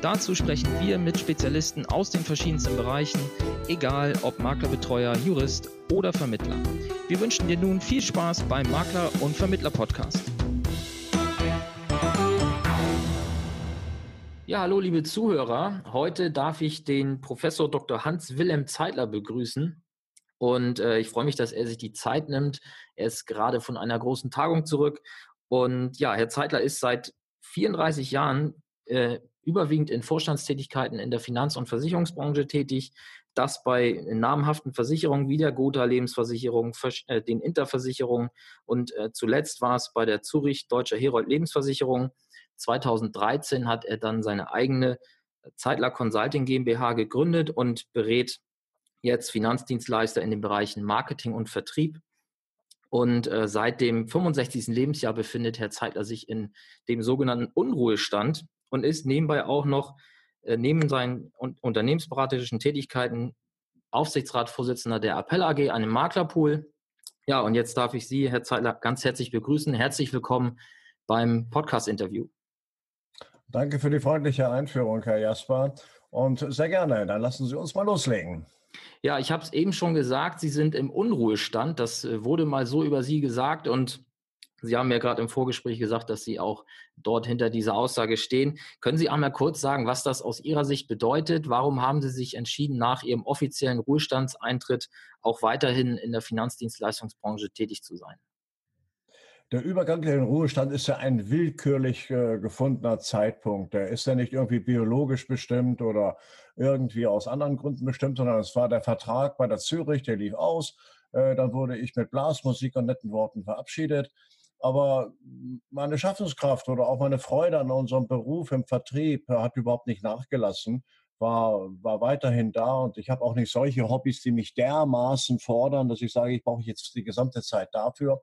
Dazu sprechen wir mit Spezialisten aus den verschiedensten Bereichen, egal ob Maklerbetreuer, Jurist oder Vermittler. Wir wünschen dir nun viel Spaß beim Makler- und Vermittler-Podcast. Ja, hallo liebe Zuhörer. Heute darf ich den Professor Dr. Hans-Wilhelm Zeitler begrüßen. Und äh, ich freue mich, dass er sich die Zeit nimmt. Er ist gerade von einer großen Tagung zurück. Und ja, Herr Zeitler ist seit 34 Jahren äh, überwiegend in Vorstandstätigkeiten in der Finanz- und Versicherungsbranche tätig. Das bei namhaften Versicherungen wie der Gotha Lebensversicherung, äh, den Interversicherungen und äh, zuletzt war es bei der Zurich Deutscher Herold Lebensversicherung 2013 hat er dann seine eigene Zeitler Consulting GmbH gegründet und berät jetzt Finanzdienstleister in den Bereichen Marketing und Vertrieb. Und äh, seit dem 65. Lebensjahr befindet Herr Zeitler sich in dem sogenannten Unruhestand und ist nebenbei auch noch äh, neben seinen un unternehmensberaterischen Tätigkeiten Aufsichtsratsvorsitzender der Appell AG, einem Maklerpool. Ja, und jetzt darf ich Sie, Herr Zeitler, ganz herzlich begrüßen. Herzlich willkommen beim Podcast-Interview. Danke für die freundliche Einführung, Herr Jasper. Und sehr gerne, dann lassen Sie uns mal loslegen. Ja, ich habe es eben schon gesagt, Sie sind im Unruhestand. Das äh, wurde mal so über Sie gesagt und Sie haben ja gerade im Vorgespräch gesagt, dass Sie auch dort hinter dieser Aussage stehen. Können Sie einmal kurz sagen, was das aus Ihrer Sicht bedeutet? Warum haben Sie sich entschieden, nach Ihrem offiziellen Ruhestandseintritt auch weiterhin in der Finanzdienstleistungsbranche tätig zu sein? Der Übergang in den Ruhestand ist ja ein willkürlich äh, gefundener Zeitpunkt. Der ist ja nicht irgendwie biologisch bestimmt oder irgendwie aus anderen Gründen bestimmt, sondern es war der Vertrag bei der Zürich, der lief aus. Äh, dann wurde ich mit Blasmusik und netten Worten verabschiedet. Aber meine Schaffenskraft oder auch meine Freude an unserem Beruf im Vertrieb hat überhaupt nicht nachgelassen war, war weiterhin da und ich habe auch nicht solche Hobbys, die mich dermaßen fordern, dass ich sage, ich brauche jetzt die gesamte Zeit dafür.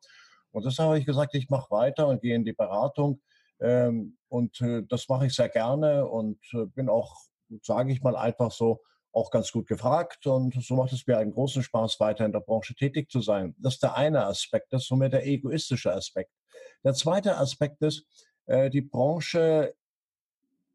Und deshalb habe ich gesagt, ich mache weiter und gehe in die Beratung. Ähm, und äh, das mache ich sehr gerne und äh, bin auch, sage ich mal einfach so, auch ganz gut gefragt. Und so macht es mir einen großen Spaß, weiter in der Branche tätig zu sein. Das ist der eine Aspekt, das ist somit der egoistische Aspekt. Der zweite Aspekt ist, äh, die Branche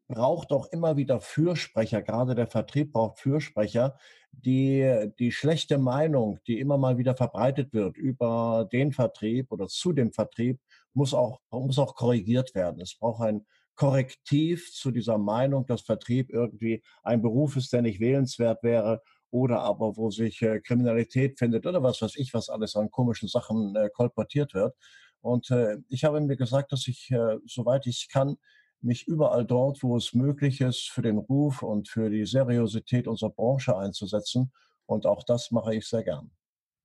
braucht auch immer wieder Fürsprecher, gerade der Vertrieb braucht Fürsprecher, die die schlechte Meinung, die immer mal wieder verbreitet wird über den Vertrieb oder zu dem Vertrieb, muss auch, muss auch korrigiert werden. Es braucht ein Korrektiv zu dieser Meinung, dass Vertrieb irgendwie ein Beruf ist, der nicht wählenswert wäre oder aber wo sich äh, Kriminalität findet oder was weiß ich, was alles an komischen Sachen äh, kolportiert wird. Und äh, ich habe mir gesagt, dass ich, äh, soweit ich kann, mich überall dort, wo es möglich ist, für den Ruf und für die Seriosität unserer Branche einzusetzen. Und auch das mache ich sehr gern.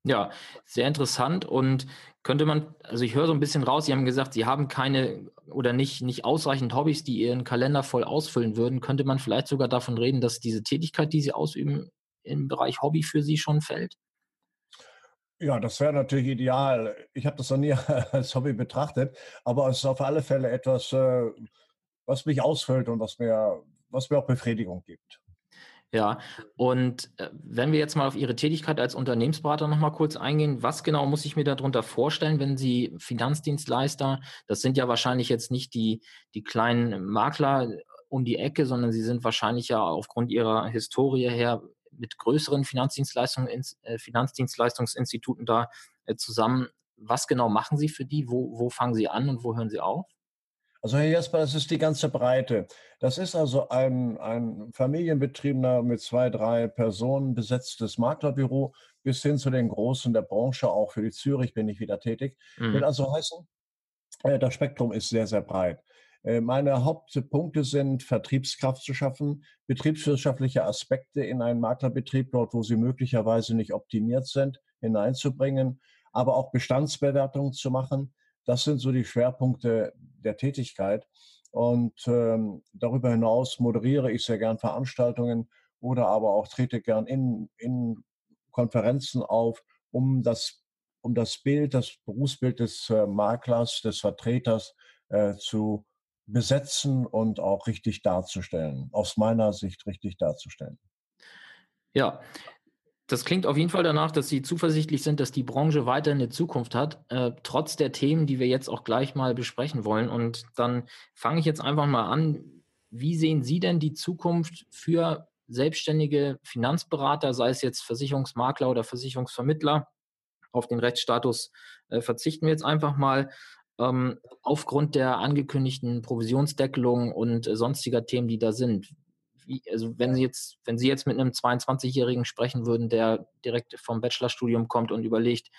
Ja, sehr interessant. Und könnte man, also ich höre so ein bisschen raus, Sie haben gesagt, Sie haben keine oder nicht, nicht ausreichend Hobbys, die Ihren Kalender voll ausfüllen würden. Könnte man vielleicht sogar davon reden, dass diese Tätigkeit, die Sie ausüben, im Bereich Hobby für Sie schon fällt? Ja, das wäre natürlich ideal. Ich habe das noch nie als Hobby betrachtet, aber es ist auf alle Fälle etwas, äh, was mich ausfüllt und was mir, was mir auch Befriedigung gibt. Ja, und äh, wenn wir jetzt mal auf Ihre Tätigkeit als Unternehmensberater nochmal kurz eingehen, was genau muss ich mir darunter vorstellen, wenn Sie Finanzdienstleister, das sind ja wahrscheinlich jetzt nicht die, die kleinen Makler um die Ecke, sondern Sie sind wahrscheinlich ja aufgrund Ihrer Historie her mit größeren Finanzdienstleistungen, äh, Finanzdienstleistungsinstituten da äh, zusammen. Was genau machen Sie für die? Wo, wo fangen Sie an und wo hören Sie auf? Also Herr Jasper, das ist die ganze Breite. Das ist also ein, ein familienbetriebener mit zwei, drei Personen besetztes Maklerbüro bis hin zu den Großen der Branche. Auch für die Zürich bin ich wieder tätig. Mhm. Will also heißen, äh, das Spektrum ist sehr, sehr breit. Äh, meine Hauptpunkte sind, Vertriebskraft zu schaffen, betriebswirtschaftliche Aspekte in einen Maklerbetrieb, dort wo sie möglicherweise nicht optimiert sind, hineinzubringen, aber auch Bestandsbewertungen zu machen, das sind so die Schwerpunkte der Tätigkeit. Und ähm, darüber hinaus moderiere ich sehr gern Veranstaltungen oder aber auch trete gern in, in Konferenzen auf, um das um das Bild, das Berufsbild des äh, Maklers, des Vertreters äh, zu besetzen und auch richtig darzustellen, aus meiner Sicht richtig darzustellen. Ja, das klingt auf jeden Fall danach, dass Sie zuversichtlich sind, dass die Branche weiter eine Zukunft hat, äh, trotz der Themen, die wir jetzt auch gleich mal besprechen wollen. Und dann fange ich jetzt einfach mal an. Wie sehen Sie denn die Zukunft für selbstständige Finanzberater, sei es jetzt Versicherungsmakler oder Versicherungsvermittler? Auf den Rechtsstatus äh, verzichten wir jetzt einfach mal. Ähm, aufgrund der angekündigten Provisionsdeckelung und äh, sonstiger Themen, die da sind wie, also wenn Sie jetzt, wenn Sie jetzt mit einem 22-Jährigen sprechen würden, der direkt vom Bachelorstudium kommt und überlegt,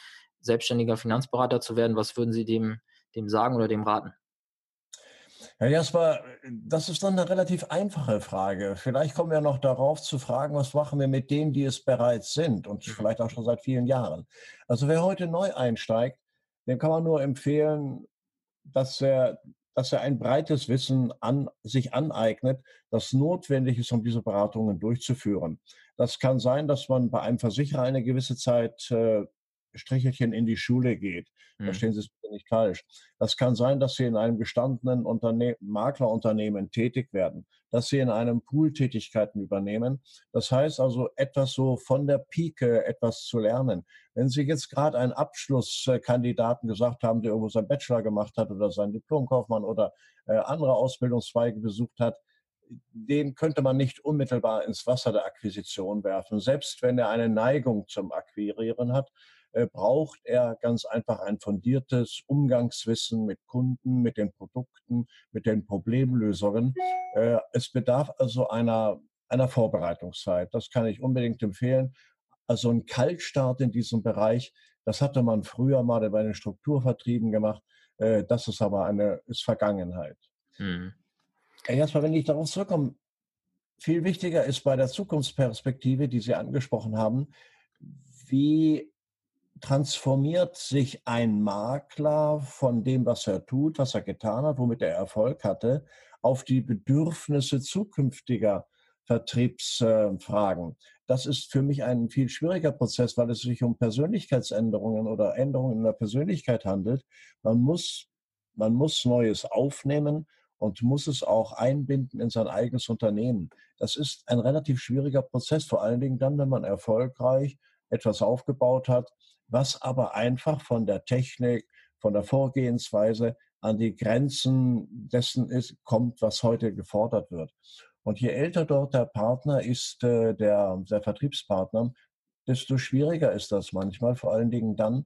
selbstständiger Finanzberater zu werden, was würden Sie dem, dem sagen oder dem raten? Herr Jasper, das ist dann eine relativ einfache Frage. Vielleicht kommen wir noch darauf zu fragen, was machen wir mit denen, die es bereits sind und mhm. vielleicht auch schon seit vielen Jahren. Also wer heute neu einsteigt, dem kann man nur empfehlen, dass er dass er ein breites Wissen an, sich aneignet, das notwendig ist, um diese Beratungen durchzuführen. Das kann sein, dass man bei einem Versicherer eine gewisse Zeit äh, Strichelchen in die Schule geht. Mhm. Verstehen Sie es bitte nicht falsch. Das kann sein, dass Sie in einem gestandenen Unterne Maklerunternehmen tätig werden, dass Sie in einem Pool Tätigkeiten übernehmen. Das heißt also, etwas so von der Pike etwas zu lernen. Wenn Sie jetzt gerade einen Abschlusskandidaten gesagt haben, der irgendwo seinen Bachelor gemacht hat oder seinen Diplomkaufmann oder äh, andere Ausbildungszweige besucht hat, den könnte man nicht unmittelbar ins Wasser der Akquisition werfen, selbst wenn er eine Neigung zum Akquirieren hat braucht er ganz einfach ein fundiertes Umgangswissen mit Kunden, mit den Produkten, mit den Problemlösungen. Äh, es bedarf also einer, einer Vorbereitungszeit. Das kann ich unbedingt empfehlen. Also ein Kaltstart in diesem Bereich, das hatte man früher mal bei den Strukturvertrieben gemacht. Äh, das ist aber eine ist Vergangenheit. Mhm. Erstmal, wenn ich darauf zurückkomme, viel wichtiger ist bei der Zukunftsperspektive, die Sie angesprochen haben, wie transformiert sich ein Makler von dem, was er tut, was er getan hat, womit er Erfolg hatte, auf die Bedürfnisse zukünftiger Vertriebsfragen. Das ist für mich ein viel schwieriger Prozess, weil es sich um Persönlichkeitsänderungen oder Änderungen in der Persönlichkeit handelt. Man muss, man muss Neues aufnehmen und muss es auch einbinden in sein eigenes Unternehmen. Das ist ein relativ schwieriger Prozess, vor allen Dingen dann, wenn man erfolgreich etwas aufgebaut hat, was aber einfach von der Technik, von der Vorgehensweise an die Grenzen dessen ist, kommt, was heute gefordert wird. Und je älter dort der Partner ist, äh, der, der Vertriebspartner, desto schwieriger ist das manchmal, vor allen Dingen dann,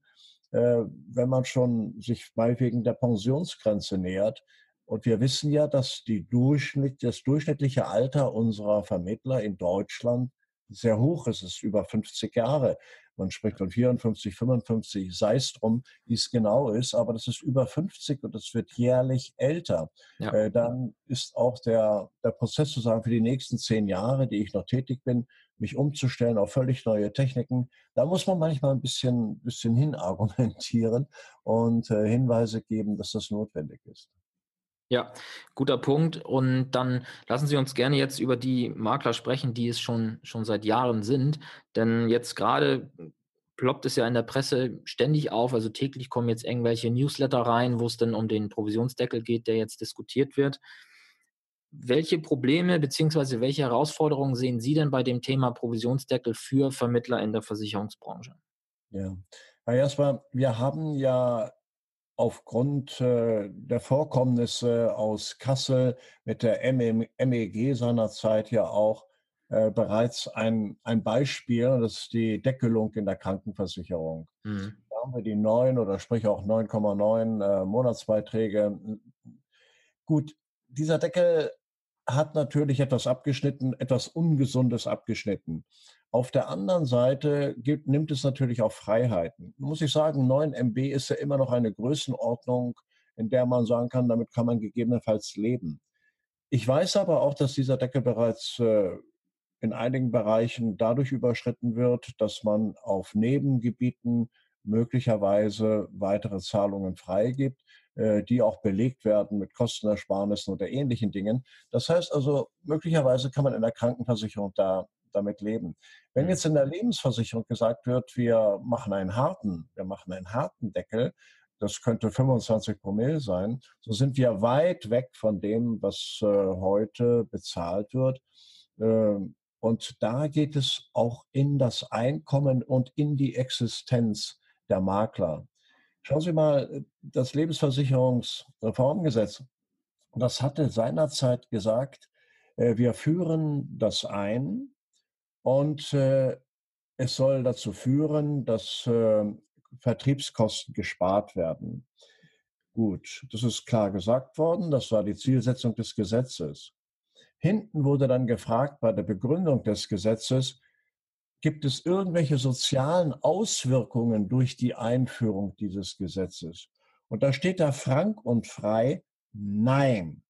äh, wenn man schon sich mal wegen der Pensionsgrenze nähert. Und wir wissen ja, dass die Durchschnitt, das durchschnittliche Alter unserer Vermittler in Deutschland sehr hoch ist. Es ist über 50 Jahre. Man spricht von 54, 55, sei es drum, wie es genau ist, aber das ist über 50 und es wird jährlich älter. Ja. Äh, dann ist auch der, der Prozess zu sagen, für die nächsten zehn Jahre, die ich noch tätig bin, mich umzustellen auf völlig neue Techniken, da muss man manchmal ein bisschen, bisschen hinargumentieren und äh, Hinweise geben, dass das notwendig ist. Ja, guter Punkt. Und dann lassen Sie uns gerne jetzt über die Makler sprechen, die es schon, schon seit Jahren sind. Denn jetzt gerade ploppt es ja in der Presse ständig auf. Also täglich kommen jetzt irgendwelche Newsletter rein, wo es dann um den Provisionsdeckel geht, der jetzt diskutiert wird. Welche Probleme bzw. welche Herausforderungen sehen Sie denn bei dem Thema Provisionsdeckel für Vermittler in der Versicherungsbranche? Ja, Jasper, wir haben ja aufgrund äh, der Vorkommnisse aus Kassel mit der MEG seinerzeit ja auch äh, bereits ein, ein Beispiel, das ist die Deckelung in der Krankenversicherung. Mhm. Da haben wir die 9 oder sprich auch 9,9 äh, Monatsbeiträge. Gut, dieser Deckel hat natürlich etwas abgeschnitten, etwas Ungesundes abgeschnitten. Auf der anderen Seite gibt, nimmt es natürlich auch Freiheiten. Muss ich sagen, 9 MB ist ja immer noch eine Größenordnung, in der man sagen kann, damit kann man gegebenenfalls leben. Ich weiß aber auch, dass dieser Deckel bereits äh, in einigen Bereichen dadurch überschritten wird, dass man auf Nebengebieten möglicherweise weitere Zahlungen freigibt, äh, die auch belegt werden mit Kostenersparnissen oder ähnlichen Dingen. Das heißt also, möglicherweise kann man in der Krankenversicherung da damit leben. Wenn jetzt in der Lebensversicherung gesagt wird, wir machen einen harten, wir machen einen harten Deckel, das könnte 25 Promille sein, so sind wir weit weg von dem, was äh, heute bezahlt wird. Ähm, und da geht es auch in das Einkommen und in die Existenz der Makler. Schauen Sie mal, das Lebensversicherungsreformgesetz, das hatte seinerzeit gesagt, äh, wir führen das ein und äh, es soll dazu führen, dass äh, Vertriebskosten gespart werden. Gut, das ist klar gesagt worden, das war die Zielsetzung des Gesetzes. Hinten wurde dann gefragt bei der Begründung des Gesetzes, gibt es irgendwelche sozialen Auswirkungen durch die Einführung dieses Gesetzes? Und da steht da frank und frei, nein.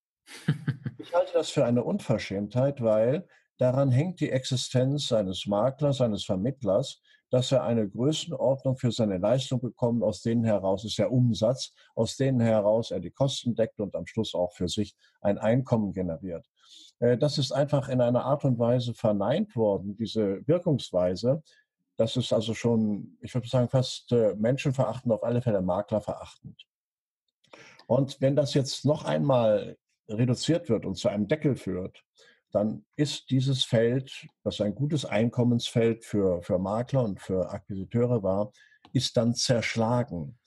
Ich halte das für eine Unverschämtheit, weil daran hängt die Existenz eines Maklers, eines Vermittlers, dass er eine Größenordnung für seine Leistung bekommt, aus denen heraus ist der Umsatz, aus denen heraus er die Kosten deckt und am Schluss auch für sich ein Einkommen generiert. Äh, das ist einfach in einer Art und Weise verneint worden, diese Wirkungsweise. Das ist also schon, ich würde sagen, fast äh, menschenverachtend, auf alle Fälle maklerverachtend. Und wenn das jetzt noch einmal reduziert wird und zu einem Deckel führt, dann ist dieses Feld, das ein gutes Einkommensfeld für, für Makler und für Akquisiteure war, ist dann zerschlagen.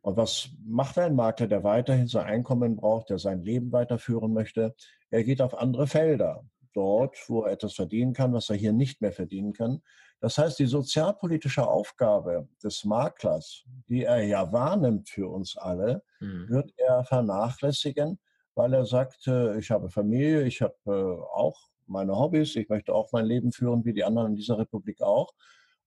Und was macht ein Makler, der weiterhin sein Einkommen braucht, der sein Leben weiterführen möchte? Er geht auf andere Felder, dort, wo er etwas verdienen kann, was er hier nicht mehr verdienen kann. Das heißt, die sozialpolitische Aufgabe des Maklers, die er ja wahrnimmt für uns alle, mhm. wird er vernachlässigen, weil er sagt, ich habe Familie, ich habe äh, auch meine Hobbys, ich möchte auch mein Leben führen wie die anderen in dieser Republik auch.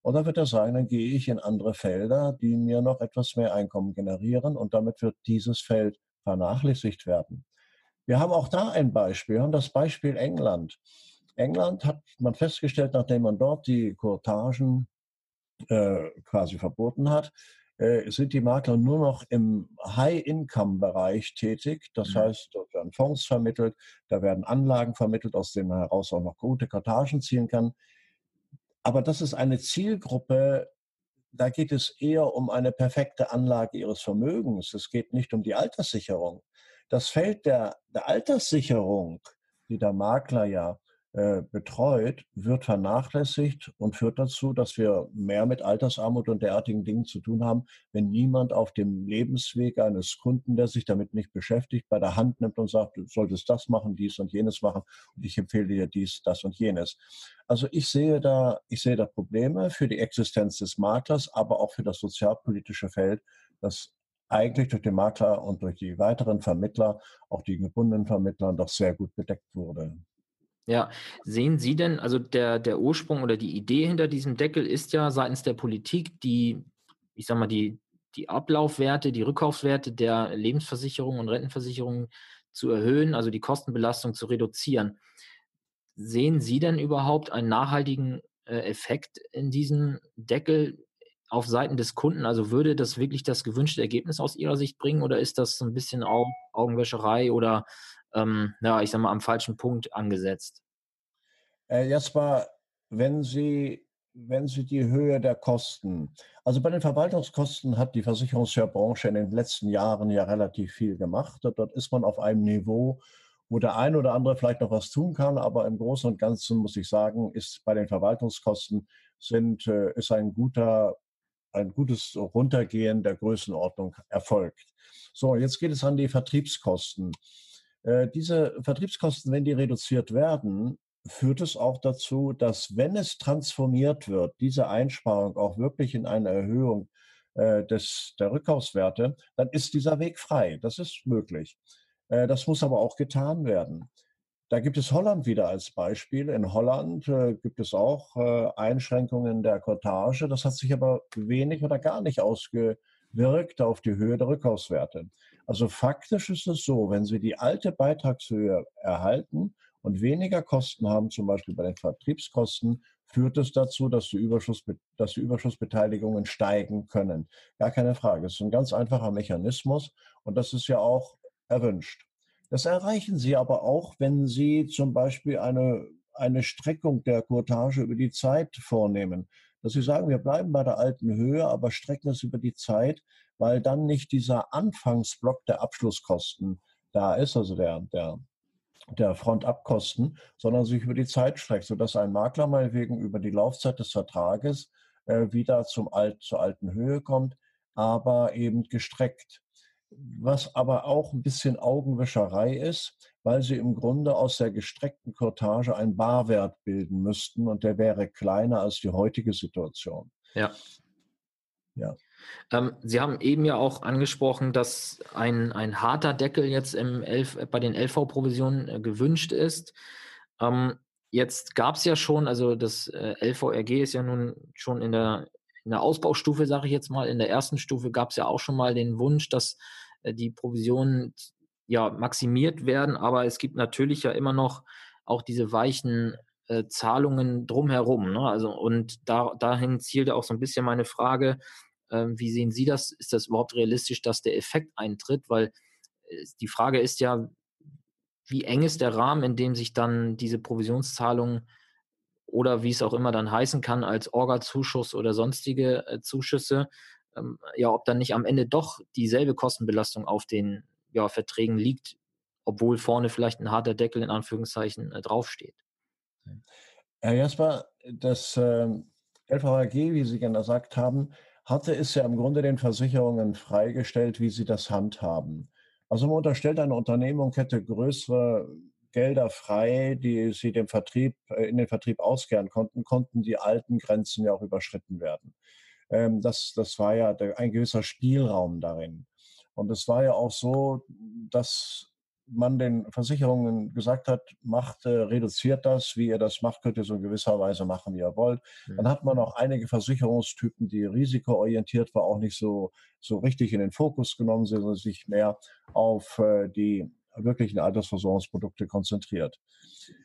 Und dann wird er sagen, dann gehe ich in andere Felder, die mir noch etwas mehr Einkommen generieren und damit wird dieses Feld vernachlässigt werden. Wir haben auch da ein Beispiel, wir haben das Beispiel England. England hat man festgestellt, nachdem man dort die Courtagen äh, quasi verboten hat, sind die Makler nur noch im High-Income-Bereich tätig. Das mhm. heißt, dort werden Fonds vermittelt, da werden Anlagen vermittelt, aus denen man heraus auch noch gute Kartagen ziehen kann. Aber das ist eine Zielgruppe, da geht es eher um eine perfekte Anlage ihres Vermögens. Es geht nicht um die Alterssicherung. Das Feld der, der Alterssicherung, die der Makler ja äh, betreut, wird vernachlässigt und führt dazu, dass wir mehr mit Altersarmut und derartigen Dingen zu tun haben, wenn niemand auf dem Lebensweg eines Kunden, der sich damit nicht beschäftigt, bei der Hand nimmt und sagt, du solltest das machen, dies und jenes machen und ich empfehle dir dies, das und jenes. Also ich sehe da, ich sehe da Probleme für die Existenz des Maklers, aber auch für das sozialpolitische Feld, das eigentlich durch den Makler und durch die weiteren Vermittler, auch die gebundenen Vermittler, doch sehr gut bedeckt wurde. Ja, sehen Sie denn, also der, der Ursprung oder die Idee hinter diesem Deckel ist ja seitens der Politik, die, ich sag mal, die, die Ablaufwerte, die Rückkaufswerte der Lebensversicherungen und Rentenversicherungen zu erhöhen, also die Kostenbelastung zu reduzieren. Sehen Sie denn überhaupt einen nachhaltigen äh, Effekt in diesem Deckel auf Seiten des Kunden? Also würde das wirklich das gewünschte Ergebnis aus Ihrer Sicht bringen oder ist das so ein bisschen Augenwäscherei oder ähm, ja, ich sag mal, am falschen Punkt angesetzt. Äh, Jasper, wenn Sie, wenn Sie die Höhe der Kosten, also bei den Verwaltungskosten hat die Versicherungsbranche in den letzten Jahren ja relativ viel gemacht. Dort ist man auf einem Niveau, wo der ein oder andere vielleicht noch was tun kann, aber im Großen und Ganzen muss ich sagen, ist bei den Verwaltungskosten sind, äh, ist ein guter ein gutes Runtergehen der Größenordnung erfolgt. So, jetzt geht es an die Vertriebskosten. Äh, diese Vertriebskosten, wenn die reduziert werden, führt es auch dazu, dass wenn es transformiert wird, diese Einsparung auch wirklich in eine Erhöhung äh, des, der Rückkaufswerte, dann ist dieser Weg frei. Das ist möglich. Äh, das muss aber auch getan werden. Da gibt es Holland wieder als Beispiel. In Holland äh, gibt es auch Einschränkungen der Cottage. Das hat sich aber wenig oder gar nicht ausgewirkt auf die Höhe der Rückkaufswerte. Also faktisch ist es so, wenn Sie die alte Beitragshöhe erhalten und weniger Kosten haben, zum Beispiel bei den Vertriebskosten, führt es dazu, dass die, Überschuss, dass die Überschussbeteiligungen steigen können. Gar keine Frage. Es ist ein ganz einfacher Mechanismus und das ist ja auch erwünscht. Das erreichen Sie aber auch, wenn Sie zum Beispiel eine, eine Streckung der Courtage über die Zeit vornehmen. Dass Sie sagen, wir bleiben bei der alten Höhe, aber strecken es über die Zeit, weil dann nicht dieser Anfangsblock der Abschlusskosten da ist, also der, der, der Frontabkosten, sondern sich über die Zeit streckt, sodass ein Makler meinetwegen über die Laufzeit des Vertrages äh, wieder zum Alt, zur alten Höhe kommt, aber eben gestreckt. Was aber auch ein bisschen Augenwischerei ist, weil sie im Grunde aus der gestreckten Cortage einen Barwert bilden müssten und der wäre kleiner als die heutige Situation. Ja. Ja. Ähm, Sie haben eben ja auch angesprochen, dass ein, ein harter Deckel jetzt im Elf, bei den LV-Provisionen äh, gewünscht ist. Ähm, jetzt gab es ja schon, also das äh, LVRG ist ja nun schon in der, in der Ausbaustufe, sage ich jetzt mal. In der ersten Stufe gab es ja auch schon mal den Wunsch, dass äh, die Provisionen ja maximiert werden, aber es gibt natürlich ja immer noch auch diese weichen äh, Zahlungen drumherum. Ne? Also und da, dahin zielte auch so ein bisschen meine Frage, ähm, wie sehen Sie das? Ist das überhaupt realistisch, dass der Effekt eintritt? Weil äh, die Frage ist ja, wie eng ist der Rahmen, in dem sich dann diese Provisionszahlungen oder wie es auch immer dann heißen kann, als Orga-Zuschuss oder sonstige äh, Zuschüsse, ähm, ja, ob dann nicht am Ende doch dieselbe Kostenbelastung auf den ja, Verträgen liegt, obwohl vorne vielleicht ein harter Deckel in Anführungszeichen äh, draufsteht. Herr Jasper, das äh, LVAG, wie Sie gerne gesagt haben, hatte es ja im Grunde den Versicherungen freigestellt, wie sie das handhaben. Also man unterstellt, eine Unternehmung hätte größere Gelder frei, die sie dem Vertrieb, äh, in den Vertrieb auskehren konnten, konnten die alten Grenzen ja auch überschritten werden. Ähm, das, das war ja ein gewisser Spielraum darin. Und es war ja auch so, dass man den Versicherungen gesagt hat, macht, äh, reduziert das, wie ihr das macht, könnt ihr so in gewisser Weise machen, wie ihr wollt. Mhm. Dann hat man auch einige Versicherungstypen, die risikoorientiert war, auch nicht so, so richtig in den Fokus genommen, sondern sich mehr auf äh, die wirklichen Altersversorgungsprodukte konzentriert.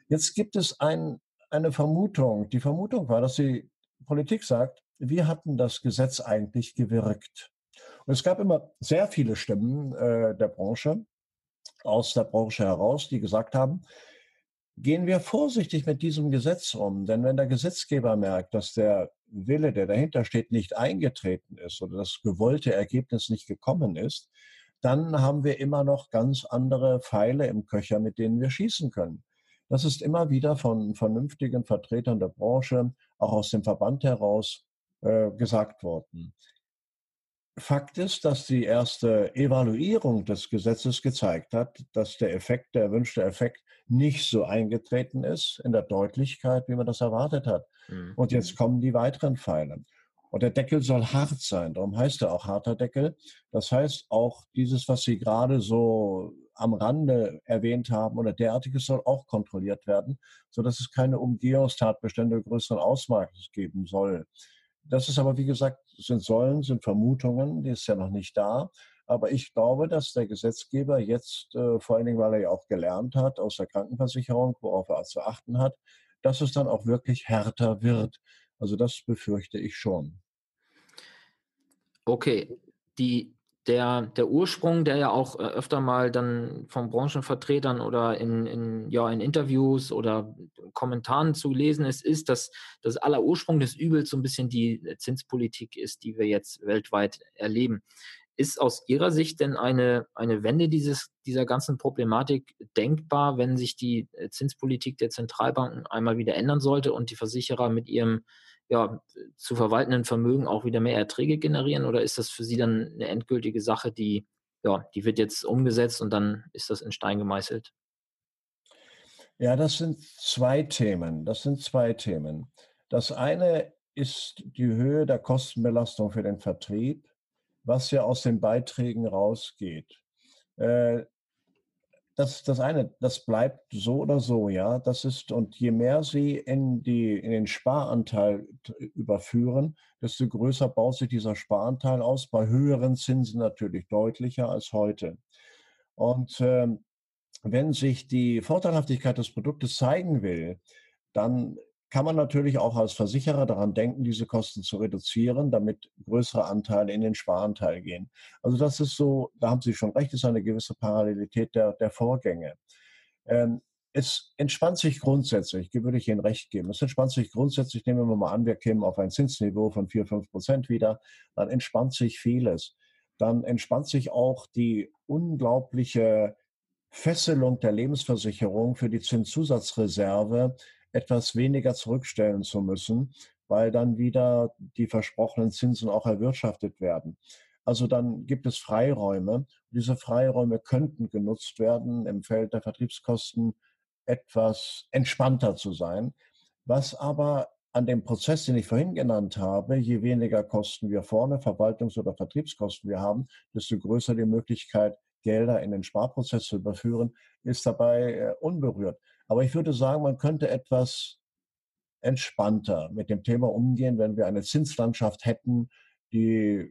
Jetzt gibt es ein, eine Vermutung. Die Vermutung war, dass die Politik sagt, wie hatten das Gesetz eigentlich gewirkt? Und es gab immer sehr viele Stimmen äh, der Branche, aus der Branche heraus, die gesagt haben, gehen wir vorsichtig mit diesem Gesetz um. Denn wenn der Gesetzgeber merkt, dass der Wille, der dahinter steht, nicht eingetreten ist oder das gewollte Ergebnis nicht gekommen ist, dann haben wir immer noch ganz andere Pfeile im Köcher, mit denen wir schießen können. Das ist immer wieder von vernünftigen Vertretern der Branche, auch aus dem Verband heraus, äh, gesagt worden. Fakt ist, dass die erste Evaluierung des Gesetzes gezeigt hat, dass der Effekt, der erwünschte Effekt, nicht so eingetreten ist in der Deutlichkeit, wie man das erwartet hat. Mhm. Und jetzt kommen die weiteren Pfeile. Und der Deckel soll hart sein, darum heißt er auch harter Deckel. Das heißt, auch dieses, was Sie gerade so am Rande erwähnt haben oder derartiges soll auch kontrolliert werden, sodass es keine Umgehungstatbestände größeren Ausmaßes geben soll. Das ist aber, wie gesagt, sind Säulen, sind Vermutungen, die ist ja noch nicht da. Aber ich glaube, dass der Gesetzgeber jetzt, äh, vor allen Dingen, weil er ja auch gelernt hat aus der Krankenversicherung, worauf er zu achten hat, dass es dann auch wirklich härter wird. Also das befürchte ich schon. Okay, die, der, der Ursprung, der ja auch äh, öfter mal dann von Branchenvertretern oder in, in, ja, in Interviews oder Kommentaren zu lesen ist, ist, dass das aller Ursprung des Übels so ein bisschen die Zinspolitik ist, die wir jetzt weltweit erleben. Ist aus Ihrer Sicht denn eine, eine Wende dieses, dieser ganzen Problematik denkbar, wenn sich die Zinspolitik der Zentralbanken einmal wieder ändern sollte und die Versicherer mit ihrem ja, zu verwaltenden Vermögen auch wieder mehr Erträge generieren? Oder ist das für Sie dann eine endgültige Sache, die, ja, die wird jetzt umgesetzt und dann ist das in Stein gemeißelt? Ja, das sind zwei Themen. Das sind zwei Themen. Das eine ist die Höhe der Kostenbelastung für den Vertrieb, was ja aus den Beiträgen rausgeht. Äh, das, das eine, das bleibt so oder so, ja. Das ist, und je mehr Sie in, die, in den Sparanteil überführen, desto größer baut sich dieser Sparanteil aus, bei höheren Zinsen natürlich deutlicher als heute. Und ähm, wenn sich die Vorteilhaftigkeit des Produktes zeigen will, dann kann man natürlich auch als Versicherer daran denken, diese Kosten zu reduzieren, damit größere Anteile in den Sparanteil gehen. Also das ist so, da haben Sie schon recht, ist eine gewisse Parallelität der, der Vorgänge. Ähm, es entspannt sich grundsätzlich, würde ich Ihnen recht geben. Es entspannt sich grundsätzlich, nehmen wir mal an, wir kämen auf ein Zinsniveau von 4, 5 Prozent wieder, dann entspannt sich vieles. Dann entspannt sich auch die unglaubliche Fesselung der Lebensversicherung für die Zinszusatzreserve etwas weniger zurückstellen zu müssen, weil dann wieder die versprochenen Zinsen auch erwirtschaftet werden. Also dann gibt es Freiräume. Diese Freiräume könnten genutzt werden, im Feld der Vertriebskosten etwas entspannter zu sein. Was aber an dem Prozess, den ich vorhin genannt habe, je weniger Kosten wir vorne, Verwaltungs- oder Vertriebskosten wir haben, desto größer die Möglichkeit, Gelder in den Sparprozess zu überführen, ist dabei äh, unberührt. Aber ich würde sagen, man könnte etwas entspannter mit dem Thema umgehen, wenn wir eine Zinslandschaft hätten, die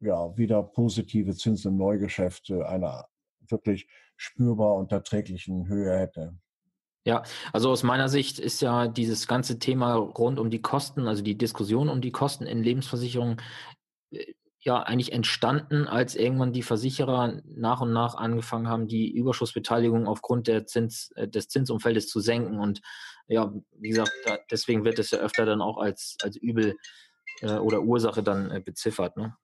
ja, wieder positive Zinsen im Neugeschäft einer wirklich spürbar und erträglichen Höhe hätte. Ja, also aus meiner Sicht ist ja dieses ganze Thema rund um die Kosten, also die Diskussion um die Kosten in Lebensversicherungen, äh, ja eigentlich entstanden, als irgendwann die Versicherer nach und nach angefangen haben, die Überschussbeteiligung aufgrund der Zins, äh, des Zinsumfeldes zu senken. Und ja, wie gesagt, da, deswegen wird es ja öfter dann auch als, als Übel äh, oder Ursache dann äh, beziffert. Ne?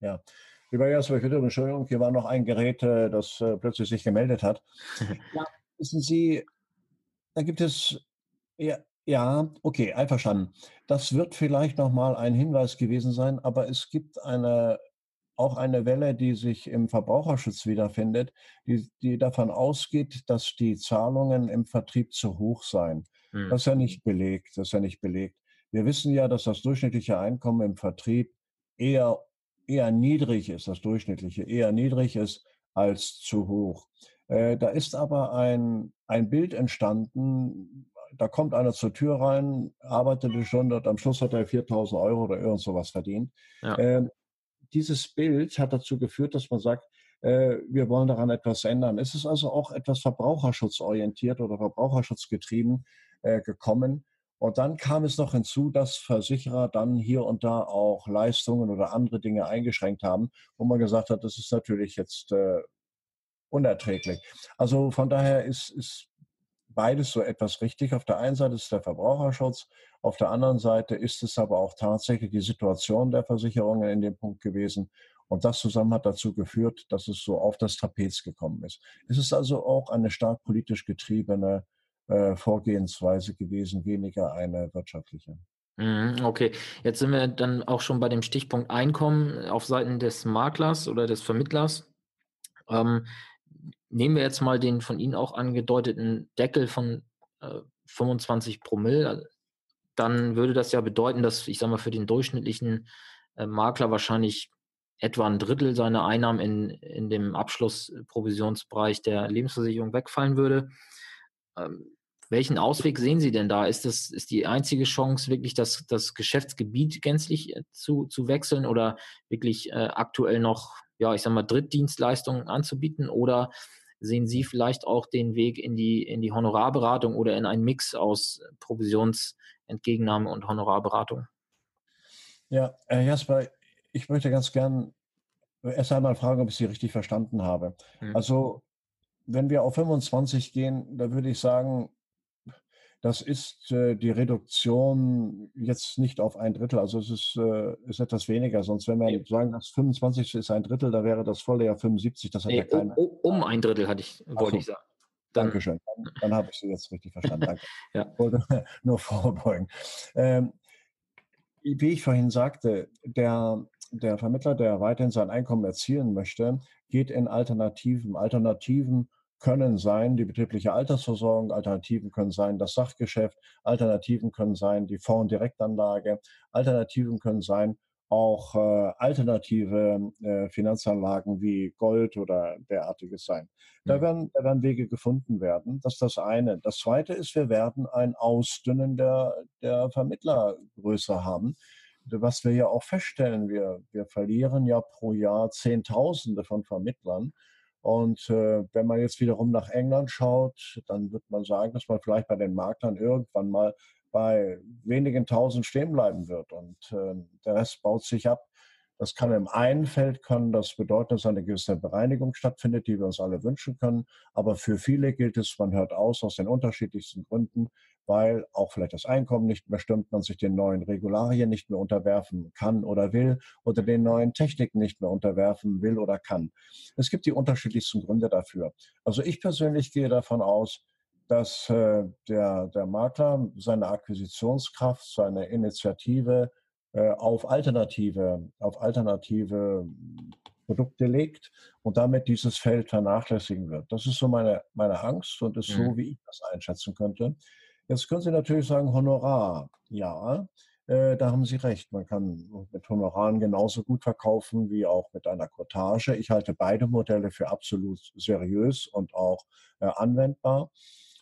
Ja. Lieber Jasper, ich bitte um Entschuldigung, hier war noch ein Gerät, äh, das äh, plötzlich sich gemeldet hat. ja, wissen Sie, da gibt es, ja, ja, okay, einverstanden. Das wird vielleicht nochmal ein Hinweis gewesen sein, aber es gibt eine, auch eine Welle, die sich im Verbraucherschutz wiederfindet, die, die davon ausgeht, dass die Zahlungen im Vertrieb zu hoch seien. Hm. Das ist ja nicht belegt, das ist ja nicht belegt. Wir wissen ja, dass das durchschnittliche Einkommen im Vertrieb eher eher niedrig ist, das durchschnittliche eher niedrig ist als zu hoch. Äh, da ist aber ein, ein Bild entstanden, da kommt einer zur Tür rein, arbeitet eine Stunde und am Schluss hat er 4000 Euro oder irgend sowas verdient. Ja. Äh, dieses Bild hat dazu geführt, dass man sagt, äh, wir wollen daran etwas ändern. Es ist also auch etwas verbraucherschutzorientiert oder verbraucherschutzgetrieben äh, gekommen. Und dann kam es noch hinzu, dass Versicherer dann hier und da auch Leistungen oder andere Dinge eingeschränkt haben, wo man gesagt hat, das ist natürlich jetzt äh, unerträglich. Also von daher ist, ist beides so etwas richtig. Auf der einen Seite ist der Verbraucherschutz, auf der anderen Seite ist es aber auch tatsächlich die Situation der Versicherungen in dem Punkt gewesen. Und das zusammen hat dazu geführt, dass es so auf das Trapez gekommen ist. Es ist also auch eine stark politisch getriebene äh, Vorgehensweise gewesen, weniger eine wirtschaftliche. Mhm, okay, jetzt sind wir dann auch schon bei dem Stichpunkt Einkommen auf Seiten des Maklers oder des Vermittlers. Ähm, nehmen wir jetzt mal den von Ihnen auch angedeuteten Deckel von äh, 25 Promille, dann würde das ja bedeuten, dass ich sage mal für den durchschnittlichen äh, Makler wahrscheinlich etwa ein Drittel seiner Einnahmen in, in dem Abschlussprovisionsbereich der Lebensversicherung wegfallen würde. Ähm, welchen Ausweg sehen Sie denn da? Ist das ist die einzige Chance, wirklich das, das Geschäftsgebiet gänzlich äh, zu, zu wechseln oder wirklich äh, aktuell noch, ja, ich sag mal, Drittdienstleistungen anzubieten? Oder sehen Sie vielleicht auch den Weg in die, in die Honorarberatung oder in einen Mix aus Provisionsentgegennahme und Honorarberatung? Ja, Herr Jasper, ich möchte ganz gern erst einmal fragen, ob ich Sie richtig verstanden habe. Hm. Also, wenn wir auf 25 gehen, da würde ich sagen, das ist äh, die Reduktion jetzt nicht auf ein Drittel, also es ist, äh, ist etwas weniger. Sonst, wenn wir ja. sagen, das 25 ist ein Drittel, da wäre das volle ja 75. Das hat nee, ja keiner. Um, um, ein Drittel hatte ich, wollte so. ich sagen. Dann, Dankeschön. Dann, dann habe ich Sie jetzt richtig verstanden. Danke. ja. Ich wollte nur vorbeugen. Ähm, wie ich vorhin sagte, der, der Vermittler, der weiterhin sein Einkommen erzielen möchte, geht in Alternativen. Alternativen können sein die betriebliche Altersversorgung, Alternativen können sein das Sachgeschäft, Alternativen können sein die Fondsdirektanlage, Alternativen können sein auch äh, alternative äh, Finanzanlagen wie Gold oder derartiges sein. Da, mhm. werden, da werden Wege gefunden werden. Das ist das eine. Das zweite ist, wir werden ein Ausdünnen der, der Vermittlergröße haben. Was wir ja auch feststellen, wir, wir verlieren ja pro Jahr Zehntausende von Vermittlern. Und äh, wenn man jetzt wiederum nach England schaut, dann wird man sagen, dass man vielleicht bei den Maklern irgendwann mal bei wenigen tausend stehen bleiben wird und äh, der Rest baut sich ab. Das kann im einen Feld kann das bedeuten, dass eine gewisse Bereinigung stattfindet, die wir uns alle wünschen können. Aber für viele gilt es, man hört aus aus den unterschiedlichsten Gründen, weil auch vielleicht das Einkommen nicht mehr stimmt, man sich den neuen Regularien nicht mehr unterwerfen kann oder will oder den neuen Techniken nicht mehr unterwerfen will oder kann. Es gibt die unterschiedlichsten Gründe dafür. Also ich persönlich gehe davon aus, dass äh, der, der Makler seine Akquisitionskraft, seine Initiative auf alternative, auf alternative Produkte legt und damit dieses Feld vernachlässigen wird. Das ist so meine, meine Angst und ist mhm. so, wie ich das einschätzen könnte. Jetzt können Sie natürlich sagen, Honorar. Ja, äh, da haben Sie recht. Man kann mit Honoraren genauso gut verkaufen wie auch mit einer Cottage. Ich halte beide Modelle für absolut seriös und auch äh, anwendbar.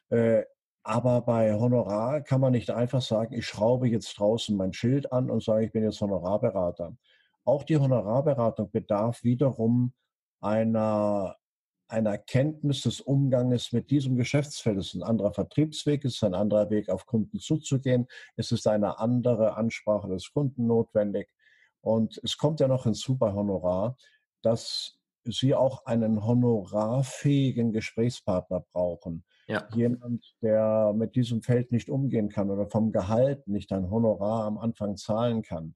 Äh, aber bei Honorar kann man nicht einfach sagen, ich schraube jetzt draußen mein Schild an und sage, ich bin jetzt Honorarberater. Auch die Honorarberatung bedarf wiederum einer, einer Kenntnis des Umganges mit diesem Geschäftsfeld. Es ist ein anderer Vertriebsweg, es ist ein anderer Weg, auf Kunden zuzugehen. Es ist eine andere Ansprache des Kunden notwendig. Und es kommt ja noch hinzu bei Honorar, dass Sie auch einen honorarfähigen Gesprächspartner brauchen. Ja. Jemand, der mit diesem Feld nicht umgehen kann oder vom Gehalt nicht ein Honorar am Anfang zahlen kann,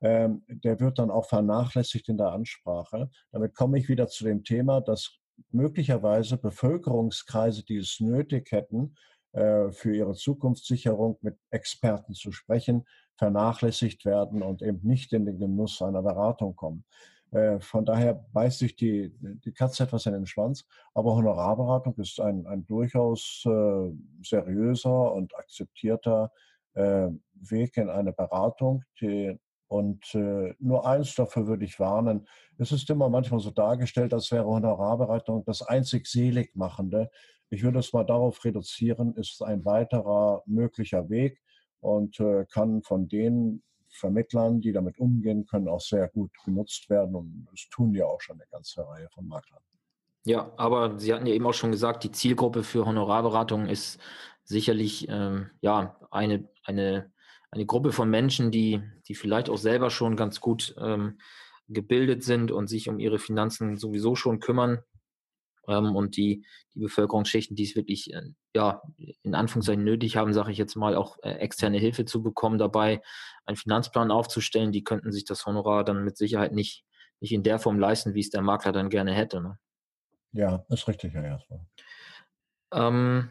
ähm, der wird dann auch vernachlässigt in der Ansprache. Damit komme ich wieder zu dem Thema, dass möglicherweise Bevölkerungskreise, die es nötig hätten, äh, für ihre Zukunftssicherung mit Experten zu sprechen, vernachlässigt werden und eben nicht in den Genuss einer Beratung kommen. Äh, von daher beißt sich die, die Katze etwas in den Schwanz. Aber Honorarberatung ist ein, ein durchaus äh, seriöser und akzeptierter äh, Weg in eine Beratung. Die, und äh, nur eins dafür würde ich warnen. Es ist immer manchmal so dargestellt, als wäre Honorarberatung das einzig Seligmachende. Ich würde es mal darauf reduzieren, ist ein weiterer möglicher Weg und äh, kann von denen Vermittlern, die damit umgehen können, auch sehr gut genutzt werden. Und das tun ja auch schon eine ganze Reihe von Maklern. Ja, aber Sie hatten ja eben auch schon gesagt, die Zielgruppe für Honorarberatung ist sicherlich ähm, ja eine, eine, eine Gruppe von Menschen, die, die vielleicht auch selber schon ganz gut ähm, gebildet sind und sich um ihre Finanzen sowieso schon kümmern ähm, und die, die Bevölkerungsschichten, die es wirklich, äh, ja, in Anführungszeichen nötig haben, sage ich jetzt mal, auch äh, externe Hilfe zu bekommen, dabei einen Finanzplan aufzustellen, die könnten sich das Honorar dann mit Sicherheit nicht, nicht in der Form leisten, wie es der Makler dann gerne hätte. Ne? Ja, ist richtig, ja, erstmal. Ähm,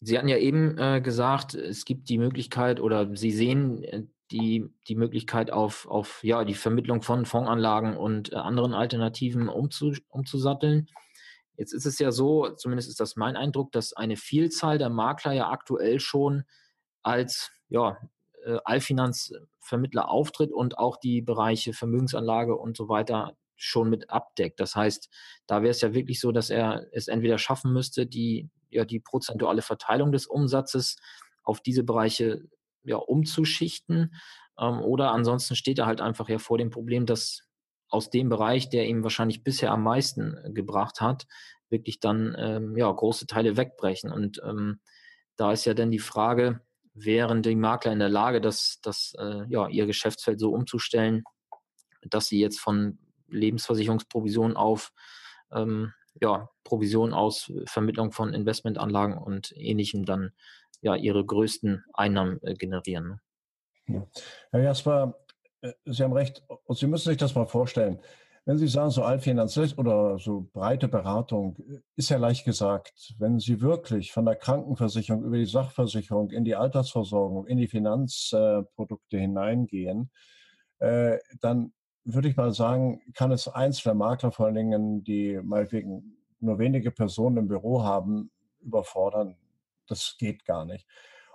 Sie hatten ja eben äh, gesagt, es gibt die Möglichkeit oder Sie sehen äh, die, die Möglichkeit auf, auf ja, die Vermittlung von Fondsanlagen und äh, anderen Alternativen umzu, umzusatteln. Jetzt ist es ja so, zumindest ist das mein Eindruck, dass eine Vielzahl der Makler ja aktuell schon als ja, äh, Allfinanzvermittler auftritt und auch die Bereiche Vermögensanlage und so weiter schon mit abdeckt. Das heißt, da wäre es ja wirklich so, dass er es entweder schaffen müsste, die, ja, die prozentuale Verteilung des Umsatzes auf diese Bereiche ja, umzuschichten. Ähm, oder ansonsten steht er halt einfach ja vor dem Problem, dass aus dem Bereich, der ihm wahrscheinlich bisher am meisten äh, gebracht hat, wirklich dann ähm, ja, große Teile wegbrechen. Und ähm, da ist ja dann die Frage, wären die Makler in der Lage, das, das, äh, ja, ihr Geschäftsfeld so umzustellen, dass sie jetzt von Lebensversicherungsprovision auf ähm, ja, Provision aus Vermittlung von Investmentanlagen und ähnlichem dann ja ihre größten Einnahmen äh, generieren. Ne? Herr Jasper, äh, Sie haben recht. Und Sie müssen sich das mal vorstellen. Wenn Sie sagen, so allfinanziell oder so breite Beratung, äh, ist ja leicht gesagt. Wenn Sie wirklich von der Krankenversicherung über die Sachversicherung in die Altersversorgung, in die Finanzprodukte hineingehen, dann würde ich mal sagen, kann es einzelne Makler vor allen Dingen, die meinetwegen nur wenige Personen im Büro haben, überfordern das geht gar nicht.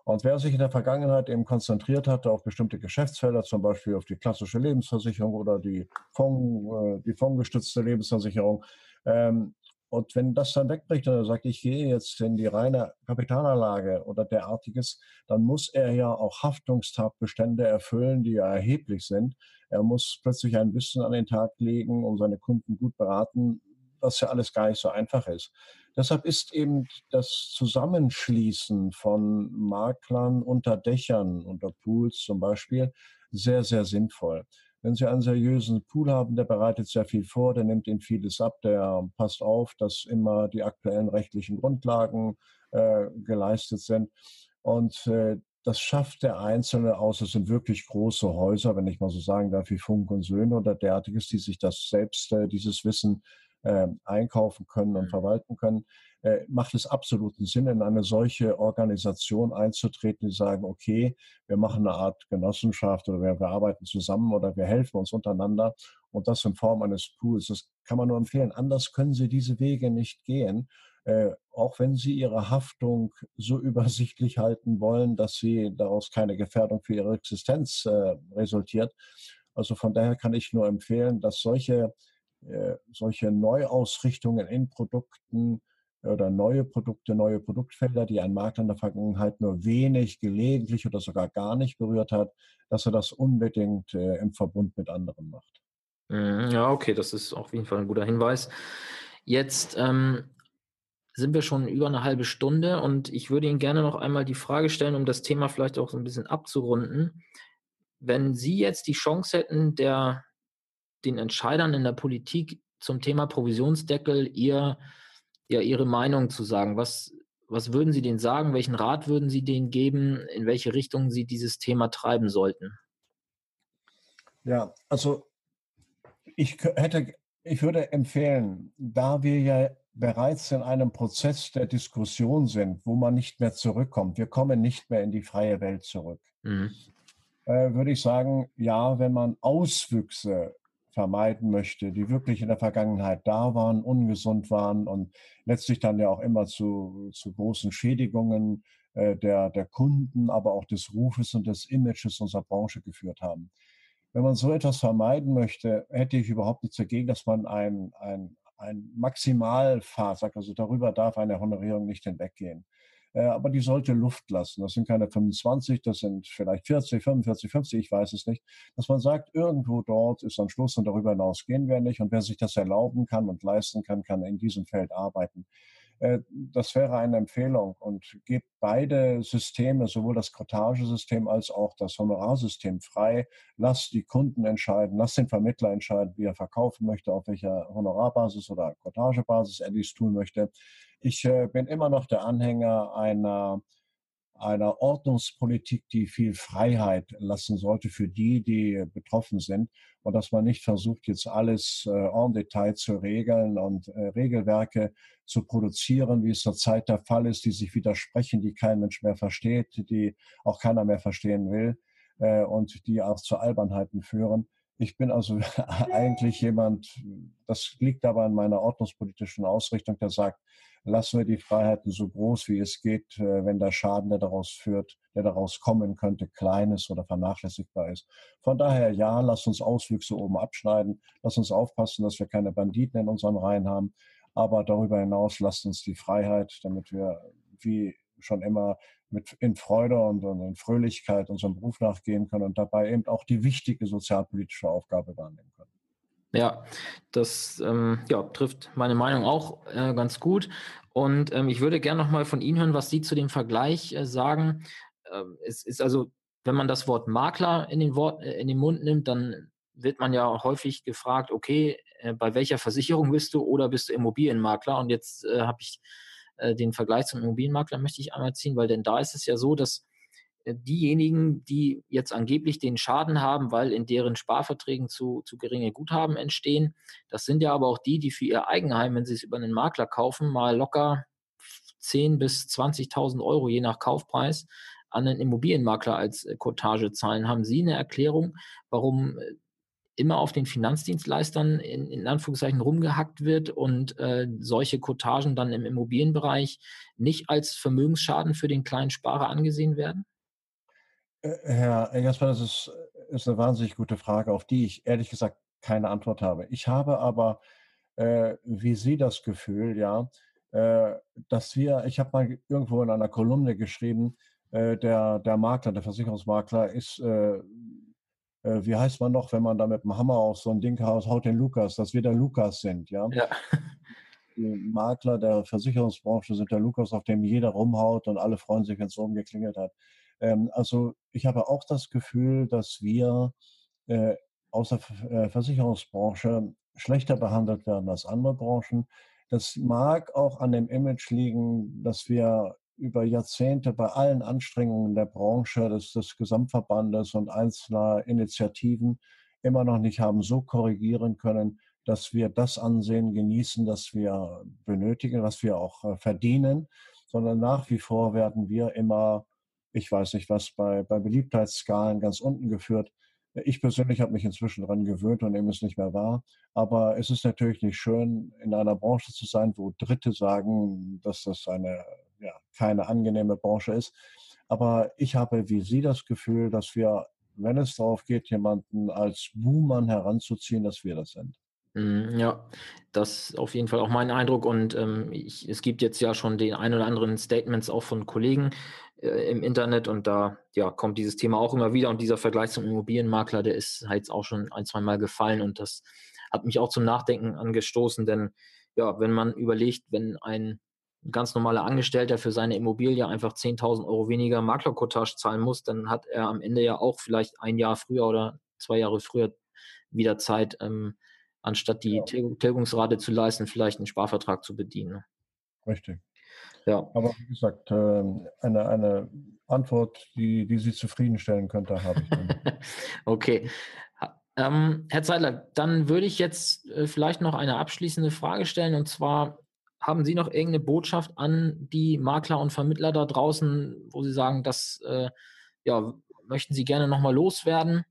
Und wer sich in der Vergangenheit eben konzentriert hatte auf bestimmte Geschäftsfelder, zum Beispiel auf die klassische Lebensversicherung oder die, Fonds, äh, die fondsgestützte Lebensversicherung, ähm, und wenn das dann wegbricht und er sagt, ich gehe jetzt in die reine Kapitalanlage oder derartiges, dann muss er ja auch Haftungstatbestände erfüllen, die ja erheblich sind. Er muss plötzlich ein Wissen an den Tag legen, um seine Kunden gut beraten, was ja alles gar nicht so einfach ist. Deshalb ist eben das Zusammenschließen von Maklern unter Dächern, unter Pools zum Beispiel, sehr, sehr sinnvoll. Wenn Sie einen seriösen Pool haben, der bereitet sehr viel vor, der nimmt Ihnen vieles ab, der passt auf, dass immer die aktuellen rechtlichen Grundlagen äh, geleistet sind. Und äh, das schafft der Einzelne aus. Es sind wirklich große Häuser, wenn ich mal so sagen darf, wie Funk und Söhne oder derartiges, die sich das selbst, äh, dieses Wissen äh, einkaufen können und mhm. verwalten können. Äh, macht es absoluten Sinn, in eine solche Organisation einzutreten, die sagen, okay, wir machen eine Art Genossenschaft oder wir, wir arbeiten zusammen oder wir helfen uns untereinander und das in Form eines Pools. Das kann man nur empfehlen. Anders können Sie diese Wege nicht gehen äh, auch wenn sie ihre Haftung so übersichtlich halten wollen, dass sie daraus keine Gefährdung für ihre Existenz äh, resultiert. Also von daher kann ich nur empfehlen, dass solche, äh, solche Neuausrichtungen in Produkten oder neue Produkte, neue Produktfelder, die ein Markt in der Vergangenheit nur wenig, gelegentlich oder sogar gar nicht berührt hat, dass er das unbedingt äh, im Verbund mit anderen macht. Mhm, ja, okay, das ist auf jeden Fall ein guter Hinweis. Jetzt ähm, sind wir schon über eine halbe Stunde und ich würde Ihnen gerne noch einmal die Frage stellen, um das Thema vielleicht auch so ein bisschen abzurunden. Wenn Sie jetzt die Chance hätten, der, den Entscheidern in der Politik zum Thema Provisionsdeckel ihr, ja, Ihre Meinung zu sagen, was, was würden Sie denen sagen? Welchen Rat würden Sie denen geben? In welche Richtung Sie dieses Thema treiben sollten? Ja, also ich hätte, ich würde empfehlen, da wir ja bereits in einem Prozess der Diskussion sind, wo man nicht mehr zurückkommt, wir kommen nicht mehr in die freie Welt zurück, mhm. äh, würde ich sagen, ja, wenn man Auswüchse vermeiden möchte, die wirklich in der Vergangenheit da waren, ungesund waren und letztlich dann ja auch immer zu, zu großen Schädigungen äh, der, der Kunden, aber auch des Rufes und des Images unserer Branche geführt haben. Wenn man so etwas vermeiden möchte, hätte ich überhaupt nichts dagegen, dass man ein, ein, ein Maximalfahrzeug, also darüber darf eine Honorierung nicht hinweggehen. Äh, aber die sollte Luft lassen. Das sind keine 25, das sind vielleicht 40, 45, 50, ich weiß es nicht. Dass man sagt, irgendwo dort ist ein Schluss und darüber hinaus gehen wir nicht. Und wer sich das erlauben kann und leisten kann, kann in diesem Feld arbeiten. Äh, das wäre eine Empfehlung und gebt beide Systeme, sowohl das Cottage-System als auch das Honorarsystem frei. Lasst die Kunden entscheiden, lasst den Vermittler entscheiden, wie er verkaufen möchte, auf welcher Honorarbasis oder Cottagebasis er dies tun möchte. Ich äh, bin immer noch der Anhänger einer einer Ordnungspolitik, die viel Freiheit lassen sollte für die, die betroffen sind und dass man nicht versucht, jetzt alles äh, en Detail zu regeln und äh, Regelwerke zu produzieren, wie es zurzeit der Fall ist, die sich widersprechen, die kein Mensch mehr versteht, die auch keiner mehr verstehen will äh, und die auch zu Albernheiten führen. Ich bin also eigentlich jemand, das liegt aber an meiner ordnungspolitischen Ausrichtung, der sagt, lassen wir die Freiheiten so groß wie es geht, äh, wenn der Schaden, der daraus führt, der daraus kommen könnte, klein ist oder vernachlässigbar ist. Von daher, ja, lass uns Auswüchse oben abschneiden, lass uns aufpassen, dass wir keine Banditen in unseren Reihen haben, aber darüber hinaus lasst uns die Freiheit, damit wir wie schon immer mit in Freude und, und in Fröhlichkeit unserem Beruf nachgehen können und dabei eben auch die wichtige sozialpolitische Aufgabe wahrnehmen können. Ja, das ähm, ja, trifft meine Meinung auch äh, ganz gut. Und ähm, ich würde gerne noch mal von Ihnen hören, was Sie zu dem Vergleich äh, sagen. Ähm, es ist also, wenn man das Wort Makler in den, Wort, äh, in den Mund nimmt, dann wird man ja häufig gefragt, okay, äh, bei welcher Versicherung bist du oder bist du Immobilienmakler? Und jetzt äh, habe ich äh, den Vergleich zum Immobilienmakler möchte ich einmal ziehen, weil denn da ist es ja so, dass diejenigen, die jetzt angeblich den Schaden haben, weil in deren Sparverträgen zu, zu geringe Guthaben entstehen, das sind ja aber auch die, die für ihr Eigenheim, wenn sie es über einen Makler kaufen, mal locker 10.000 bis 20.000 Euro je nach Kaufpreis an einen Immobilienmakler als äh, Cottage zahlen. Haben Sie eine Erklärung, warum äh, immer auf den Finanzdienstleistern in, in Anführungszeichen rumgehackt wird und äh, solche Cottagen dann im Immobilienbereich nicht als Vermögensschaden für den kleinen Sparer angesehen werden? Äh, Herr Jasper, das ist, ist eine wahnsinnig gute Frage, auf die ich ehrlich gesagt keine Antwort habe. Ich habe aber, äh, wie Sie das Gefühl, ja, äh, dass wir, ich habe mal irgendwo in einer Kolumne geschrieben, äh, der, der Makler, der Versicherungsmakler ist, äh, äh, wie heißt man noch, wenn man da mit dem Hammer auf so ein Ding haut, haut den Lukas, dass wir der Lukas sind, ja. ja. Die Makler der Versicherungsbranche sind der Lukas, auf dem jeder rumhaut und alle freuen sich, wenn es oben geklingelt hat. Ähm, also ich habe auch das Gefühl, dass wir äh, aus der äh, Versicherungsbranche schlechter behandelt werden als andere Branchen. Das mag auch an dem Image liegen, dass wir über Jahrzehnte bei allen Anstrengungen der Branche, des, des Gesamtverbandes und einzelner Initiativen immer noch nicht haben so korrigieren können, dass wir das Ansehen genießen, das wir benötigen, was wir auch äh, verdienen, sondern nach wie vor werden wir immer, ich weiß nicht was, bei, bei Beliebtheitsskalen ganz unten geführt. Ich persönlich habe mich inzwischen daran gewöhnt und nehme es nicht mehr wahr. Aber es ist natürlich nicht schön, in einer Branche zu sein, wo Dritte sagen, dass das eine ja, keine angenehme Branche ist. Aber ich habe wie Sie das Gefühl, dass wir, wenn es darauf geht, jemanden als Buhmann heranzuziehen, dass wir das sind. Mhm, ja, das ist auf jeden Fall auch mein Eindruck. Und ähm, ich, es gibt jetzt ja schon den ein oder anderen Statements auch von Kollegen äh, im Internet und da ja, kommt dieses Thema auch immer wieder. Und dieser Vergleich zum Immobilienmakler, der ist halt auch schon ein, zwei Mal gefallen und das hat mich auch zum Nachdenken angestoßen, denn ja, wenn man überlegt, wenn ein ganz normaler Angestellter für seine Immobilie einfach 10.000 Euro weniger Maklerkotage zahlen muss, dann hat er am Ende ja auch vielleicht ein Jahr früher oder zwei Jahre früher wieder Zeit, ähm, anstatt die ja. Tilgungsrate zu leisten, vielleicht einen Sparvertrag zu bedienen. Richtig. Ja. Aber wie gesagt, ähm, eine, eine Antwort, die, die Sie zufriedenstellen könnte, habe ich. okay. Ähm, Herr Zeidler, dann würde ich jetzt äh, vielleicht noch eine abschließende Frage stellen. Und zwar, haben Sie noch irgendeine Botschaft an die Makler und Vermittler da draußen, wo Sie sagen, das äh, ja, möchten Sie gerne nochmal loswerden?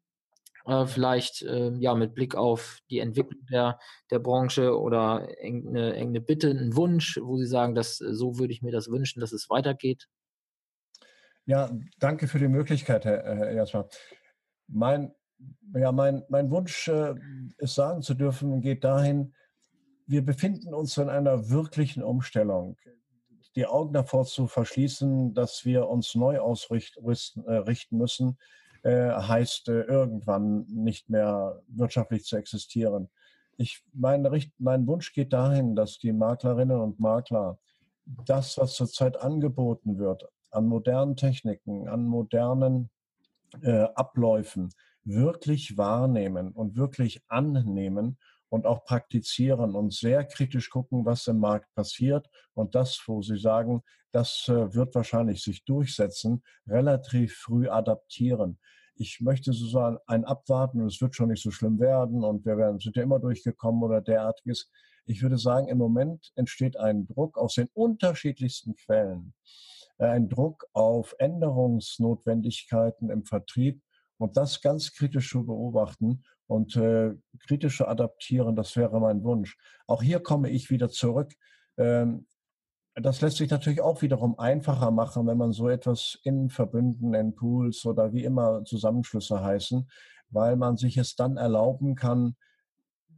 Äh, vielleicht äh, ja mit Blick auf die Entwicklung der, der Branche oder irgendeine, irgendeine Bitte, einen Wunsch, wo Sie sagen, dass, äh, so würde ich mir das wünschen, dass es weitergeht? Ja, danke für die Möglichkeit, Herr, Herr Jasper. Mein, ja, mein, mein Wunsch, äh, es sagen zu dürfen, geht dahin, wir befinden uns in einer wirklichen Umstellung. Die Augen davor zu verschließen, dass wir uns neu ausrichten äh, müssen, äh, heißt äh, irgendwann nicht mehr wirtschaftlich zu existieren. Ich, mein, mein Wunsch geht dahin, dass die Maklerinnen und Makler das, was zurzeit angeboten wird, an modernen Techniken, an modernen äh, Abläufen, wirklich wahrnehmen und wirklich annehmen und auch praktizieren und sehr kritisch gucken, was im Markt passiert und das, wo Sie sagen, das äh, wird wahrscheinlich sich durchsetzen, relativ früh adaptieren. Ich möchte so ein Abwarten und es wird schon nicht so schlimm werden und wir werden, sind ja immer durchgekommen oder derartiges. Ich würde sagen, im Moment entsteht ein Druck aus den unterschiedlichsten Quellen. Äh, ein Druck auf Änderungsnotwendigkeiten im Vertrieb und das ganz kritisch zu beobachten und äh, kritische adaptieren, das wäre mein Wunsch. Auch hier komme ich wieder zurück. Ähm, das lässt sich natürlich auch wiederum einfacher machen, wenn man so etwas in Verbünden, in Pools oder wie immer Zusammenschlüsse heißen, weil man sich es dann erlauben kann,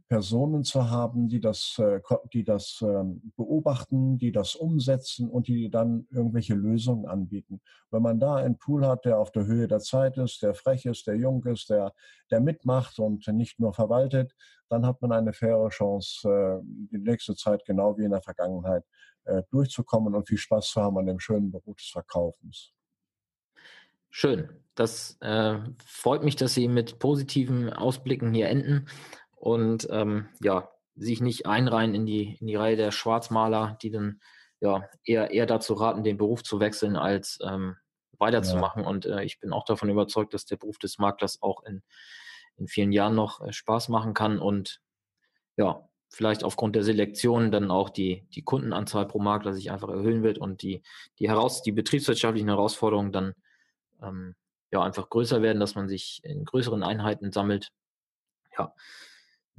Personen zu haben, die das, äh, die das ähm, beobachten, die das umsetzen und die dann irgendwelche Lösungen anbieten. Wenn man da einen Pool hat, der auf der Höhe der Zeit ist, der frech ist, der jung ist, der, der mitmacht und nicht nur verwaltet, dann hat man eine faire Chance, äh, die nächste Zeit genau wie in der Vergangenheit äh, durchzukommen und viel Spaß zu haben an dem schönen Beruf des Verkaufens. Schön. Das äh, freut mich, dass Sie mit positiven Ausblicken hier enden und ähm, ja, sich nicht einreihen in die, in die Reihe der Schwarzmaler, die dann ja eher, eher dazu raten, den Beruf zu wechseln, als ähm, weiterzumachen. Ja. Und äh, ich bin auch davon überzeugt, dass der Beruf des Maklers auch in, in vielen Jahren noch äh, Spaß machen kann und ja, vielleicht aufgrund der Selektion dann auch die, die Kundenanzahl pro Makler sich einfach erhöhen wird und die, die, heraus, die betriebswirtschaftlichen Herausforderungen dann ähm, ja einfach größer werden, dass man sich in größeren Einheiten sammelt. Ja,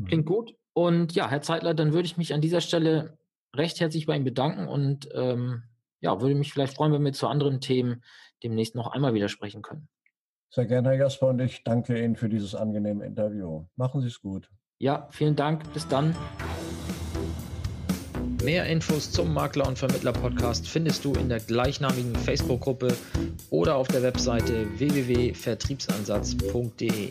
Klingt mhm. gut. Und ja, Herr Zeitler, dann würde ich mich an dieser Stelle recht herzlich bei Ihnen bedanken und ähm, ja, würde mich vielleicht freuen, wenn wir zu anderen Themen demnächst noch einmal wieder sprechen können. Sehr gerne, Herr Jasper, und ich danke Ihnen für dieses angenehme Interview. Machen Sie es gut. Ja, vielen Dank. Bis dann. Mehr Infos zum Makler- und Vermittler-Podcast findest du in der gleichnamigen Facebook-Gruppe oder auf der Webseite www.vertriebsansatz.de.